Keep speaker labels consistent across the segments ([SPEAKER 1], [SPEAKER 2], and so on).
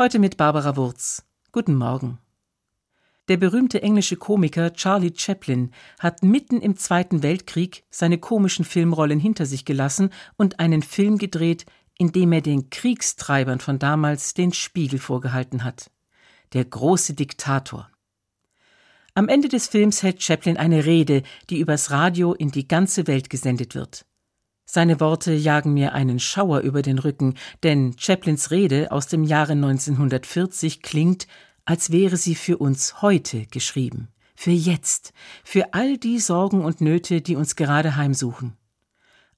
[SPEAKER 1] Heute mit Barbara Wurz. Guten Morgen. Der berühmte englische Komiker Charlie Chaplin hat mitten im Zweiten Weltkrieg seine komischen Filmrollen hinter sich gelassen und einen Film gedreht, in dem er den Kriegstreibern von damals den Spiegel vorgehalten hat. Der große Diktator. Am Ende des Films hält Chaplin eine Rede, die übers Radio in die ganze Welt gesendet wird. Seine Worte jagen mir einen Schauer über den Rücken, denn Chaplins Rede aus dem Jahre 1940 klingt, als wäre sie für uns heute geschrieben, für jetzt, für all die Sorgen und Nöte, die uns gerade heimsuchen.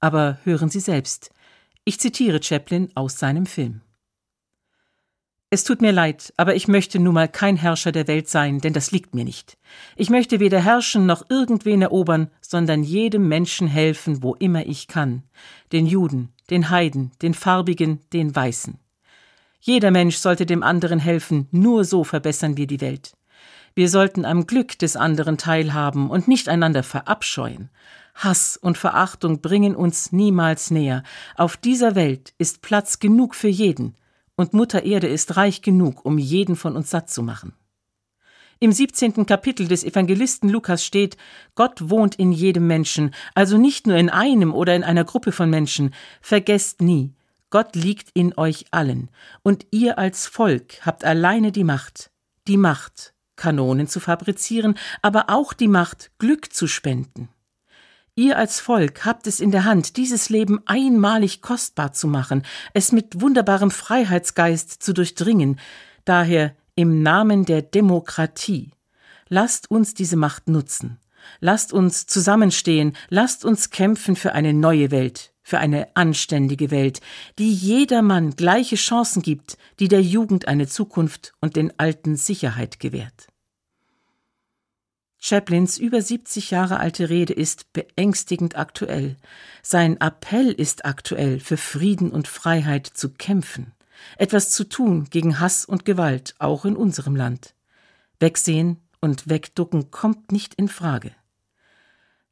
[SPEAKER 1] Aber hören Sie selbst. Ich zitiere Chaplin aus seinem Film. Es tut mir leid, aber ich möchte nun mal kein Herrscher der Welt sein, denn das liegt mir nicht. Ich möchte weder herrschen noch irgendwen erobern, sondern jedem Menschen helfen, wo immer ich kann. Den Juden, den Heiden, den Farbigen, den Weißen. Jeder Mensch sollte dem anderen helfen, nur so verbessern wir die Welt. Wir sollten am Glück des anderen teilhaben und nicht einander verabscheuen. Hass und Verachtung bringen uns niemals näher. Auf dieser Welt ist Platz genug für jeden, und Mutter Erde ist reich genug, um jeden von uns satt zu machen. Im 17. Kapitel des Evangelisten Lukas steht, Gott wohnt in jedem Menschen, also nicht nur in einem oder in einer Gruppe von Menschen. Vergesst nie, Gott liegt in euch allen, und ihr als Volk habt alleine die Macht, die Macht, Kanonen zu fabrizieren, aber auch die Macht, Glück zu spenden. Ihr als Volk habt es in der Hand, dieses Leben einmalig kostbar zu machen, es mit wunderbarem Freiheitsgeist zu durchdringen. Daher im Namen der Demokratie. Lasst uns diese Macht nutzen. Lasst uns zusammenstehen, lasst uns kämpfen für eine neue Welt, für eine anständige Welt, die jedermann gleiche Chancen gibt, die der Jugend eine Zukunft und den Alten Sicherheit gewährt. Chaplins über 70 Jahre alte Rede ist beängstigend aktuell. Sein Appell ist aktuell, für Frieden und Freiheit zu kämpfen, etwas zu tun gegen Hass und Gewalt, auch in unserem Land. Wegsehen und wegducken kommt nicht in Frage.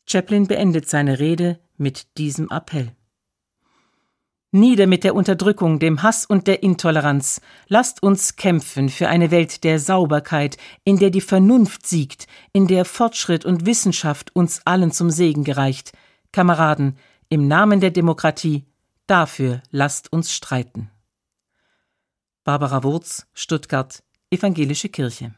[SPEAKER 1] Chaplin beendet seine Rede mit diesem Appell. Nieder mit der Unterdrückung, dem Hass und der Intoleranz. Lasst uns kämpfen für eine Welt der Sauberkeit, in der die Vernunft siegt, in der Fortschritt und Wissenschaft uns allen zum Segen gereicht. Kameraden, im Namen der Demokratie, dafür lasst uns streiten. Barbara Wurz, Stuttgart, Evangelische Kirche